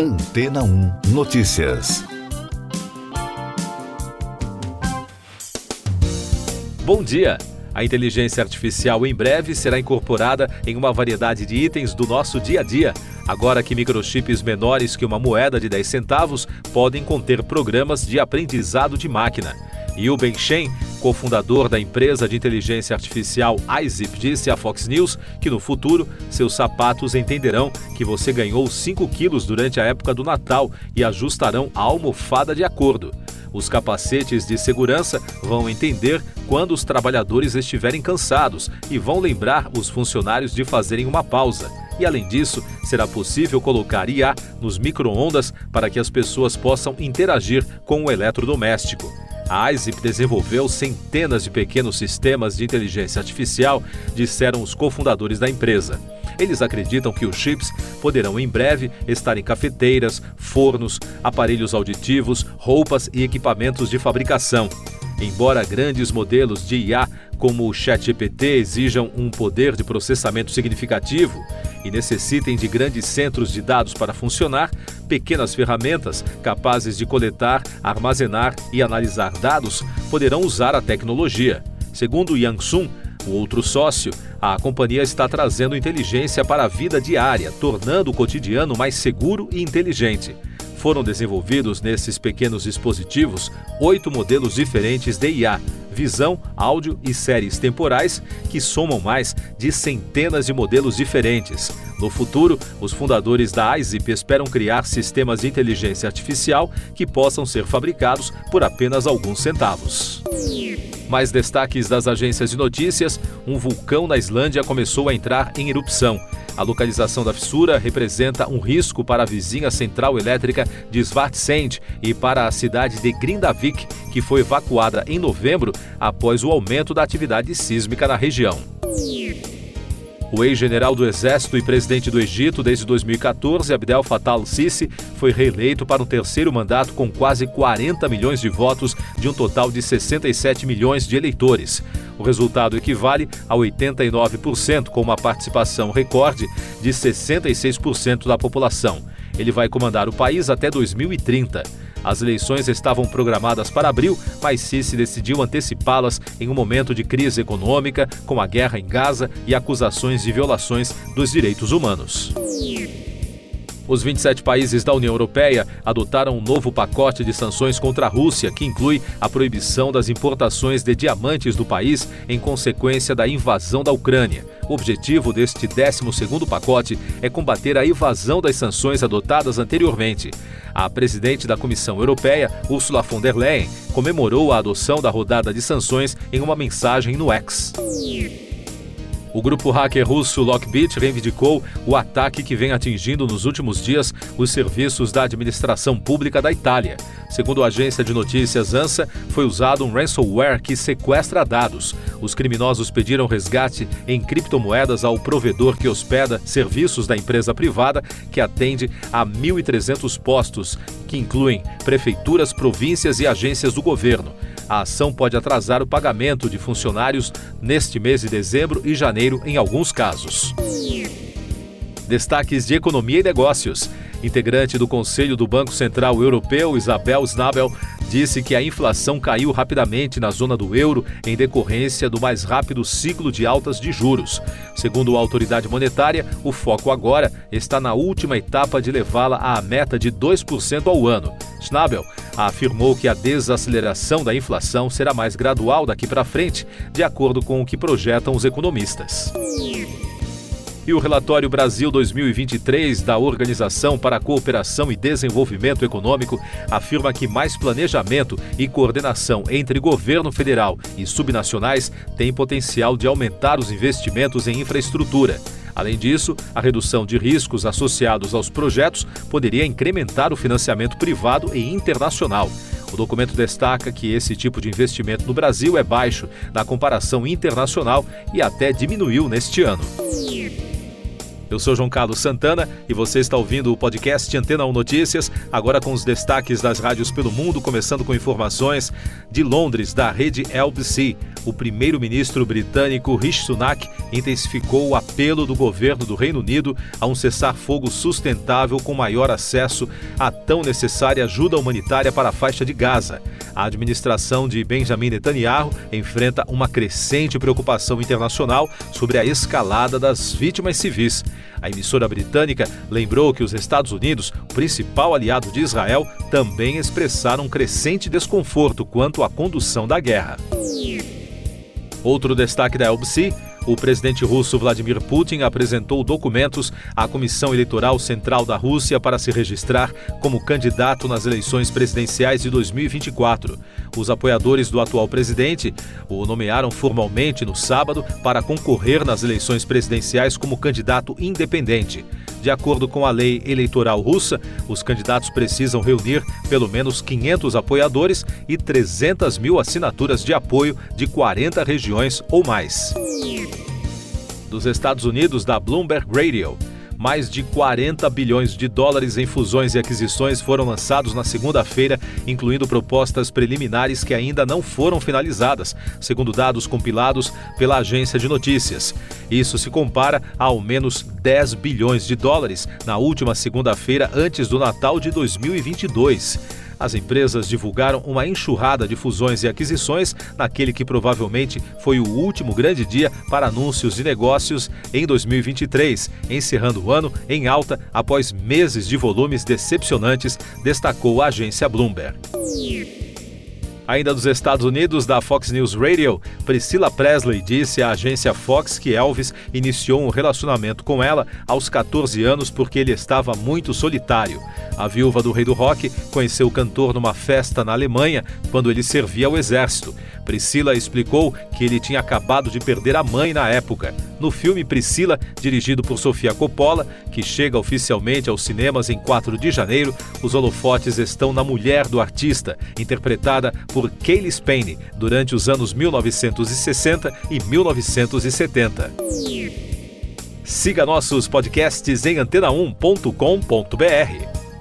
Antena 1 Notícias. Bom dia! A inteligência artificial em breve será incorporada em uma variedade de itens do nosso dia a dia. Agora que microchips menores que uma moeda de 10 centavos podem conter programas de aprendizado de máquina. Yu Shen, cofundador da empresa de inteligência artificial iZip, disse à Fox News que no futuro seus sapatos entenderão que você ganhou 5 quilos durante a época do Natal e ajustarão a almofada de acordo. Os capacetes de segurança vão entender quando os trabalhadores estiverem cansados e vão lembrar os funcionários de fazerem uma pausa. E além disso, será possível colocar IA nos micro-ondas para que as pessoas possam interagir com o eletrodoméstico. A ISIP desenvolveu centenas de pequenos sistemas de inteligência artificial, disseram os cofundadores da empresa. Eles acreditam que os chips poderão em breve estar em cafeteiras, fornos, aparelhos auditivos, roupas e equipamentos de fabricação. Embora grandes modelos de IA como o ChatGPT exijam um poder de processamento significativo e necessitem de grandes centros de dados para funcionar, pequenas ferramentas capazes de coletar, armazenar e analisar dados poderão usar a tecnologia. Segundo Yang Sun, o outro sócio, a companhia está trazendo inteligência para a vida diária, tornando o cotidiano mais seguro e inteligente. Foram desenvolvidos nesses pequenos dispositivos oito modelos diferentes de IA, visão, áudio e séries temporais que somam mais de centenas de modelos diferentes. No futuro, os fundadores da IZIP esperam criar sistemas de inteligência artificial que possam ser fabricados por apenas alguns centavos. Mais destaques das agências de notícias: um vulcão na Islândia começou a entrar em erupção. A localização da fissura representa um risco para a vizinha central elétrica de Svartsend e para a cidade de Grindavik, que foi evacuada em novembro após o aumento da atividade sísmica na região. O ex-general do Exército e presidente do Egito desde 2014, Abdel Fattah al-Sisi, foi reeleito para um terceiro mandato com quase 40 milhões de votos de um total de 67 milhões de eleitores. O resultado equivale a 89%, com uma participação recorde de 66% da população. Ele vai comandar o país até 2030. As eleições estavam programadas para abril, mas Sisi decidiu antecipá-las em um momento de crise econômica, com a guerra em Gaza e acusações de violações dos direitos humanos. Os 27 países da União Europeia adotaram um novo pacote de sanções contra a Rússia, que inclui a proibição das importações de diamantes do país em consequência da invasão da Ucrânia. O objetivo deste 12º pacote é combater a evasão das sanções adotadas anteriormente. A presidente da Comissão Europeia, Ursula von der Leyen, comemorou a adoção da rodada de sanções em uma mensagem no X. O grupo hacker russo Lockbit reivindicou o ataque que vem atingindo nos últimos dias os serviços da administração pública da Itália. Segundo a agência de notícias ANSA, foi usado um ransomware que sequestra dados. Os criminosos pediram resgate em criptomoedas ao provedor que hospeda serviços da empresa privada que atende a 1.300 postos, que incluem prefeituras, províncias e agências do governo. A ação pode atrasar o pagamento de funcionários neste mês de dezembro e janeiro, em alguns casos. Destaques de economia e negócios. Integrante do Conselho do Banco Central Europeu, Isabel Snabel, disse que a inflação caiu rapidamente na zona do euro em decorrência do mais rápido ciclo de altas de juros. Segundo a autoridade monetária, o foco agora está na última etapa de levá-la à meta de 2% ao ano. Schnabel afirmou que a desaceleração da inflação será mais gradual daqui para frente, de acordo com o que projetam os economistas. E o relatório Brasil 2023 da Organização para a Cooperação e Desenvolvimento Econômico afirma que mais planejamento e coordenação entre governo federal e subnacionais tem potencial de aumentar os investimentos em infraestrutura. Além disso, a redução de riscos associados aos projetos poderia incrementar o financiamento privado e internacional. O documento destaca que esse tipo de investimento no Brasil é baixo na comparação internacional e até diminuiu neste ano. Eu sou João Carlos Santana e você está ouvindo o podcast Antena 1 Notícias, agora com os destaques das rádios pelo mundo, começando com informações de Londres, da rede LBC. O primeiro-ministro britânico Rishi Sunak intensificou o apelo do governo do Reino Unido a um cessar-fogo sustentável com maior acesso à tão necessária ajuda humanitária para a faixa de Gaza. A administração de Benjamin Netanyahu enfrenta uma crescente preocupação internacional sobre a escalada das vítimas civis. A emissora britânica lembrou que os Estados Unidos, principal aliado de Israel, também expressaram crescente desconforto quanto à condução da guerra. Outro destaque da LBC o presidente russo Vladimir Putin apresentou documentos à Comissão Eleitoral Central da Rússia para se registrar como candidato nas eleições presidenciais de 2024. Os apoiadores do atual presidente o nomearam formalmente no sábado para concorrer nas eleições presidenciais como candidato independente. De acordo com a lei eleitoral russa, os candidatos precisam reunir pelo menos 500 apoiadores e 300 mil assinaturas de apoio de 40 regiões ou mais dos Estados Unidos da Bloomberg Radio. Mais de 40 bilhões de dólares em fusões e aquisições foram lançados na segunda-feira, incluindo propostas preliminares que ainda não foram finalizadas, segundo dados compilados pela agência de notícias. Isso se compara a ao menos 10 bilhões de dólares na última segunda-feira antes do Natal de 2022. As empresas divulgaram uma enxurrada de fusões e aquisições naquele que provavelmente foi o último grande dia para anúncios de negócios em 2023, encerrando o ano em alta após meses de volumes decepcionantes, destacou a agência Bloomberg. Ainda dos Estados Unidos, da Fox News Radio, Priscilla Presley disse à agência Fox que Elvis iniciou um relacionamento com ela aos 14 anos porque ele estava muito solitário. A viúva do rei do rock conheceu o cantor numa festa na Alemanha quando ele servia ao exército. Priscila explicou que ele tinha acabado de perder a mãe na época. No filme Priscila, dirigido por Sofia Coppola, que chega oficialmente aos cinemas em 4 de janeiro, os holofotes estão na mulher do artista, interpretada por Kaylee Spain, durante os anos 1960 e 1970. Siga nossos podcasts em antena1.com.br.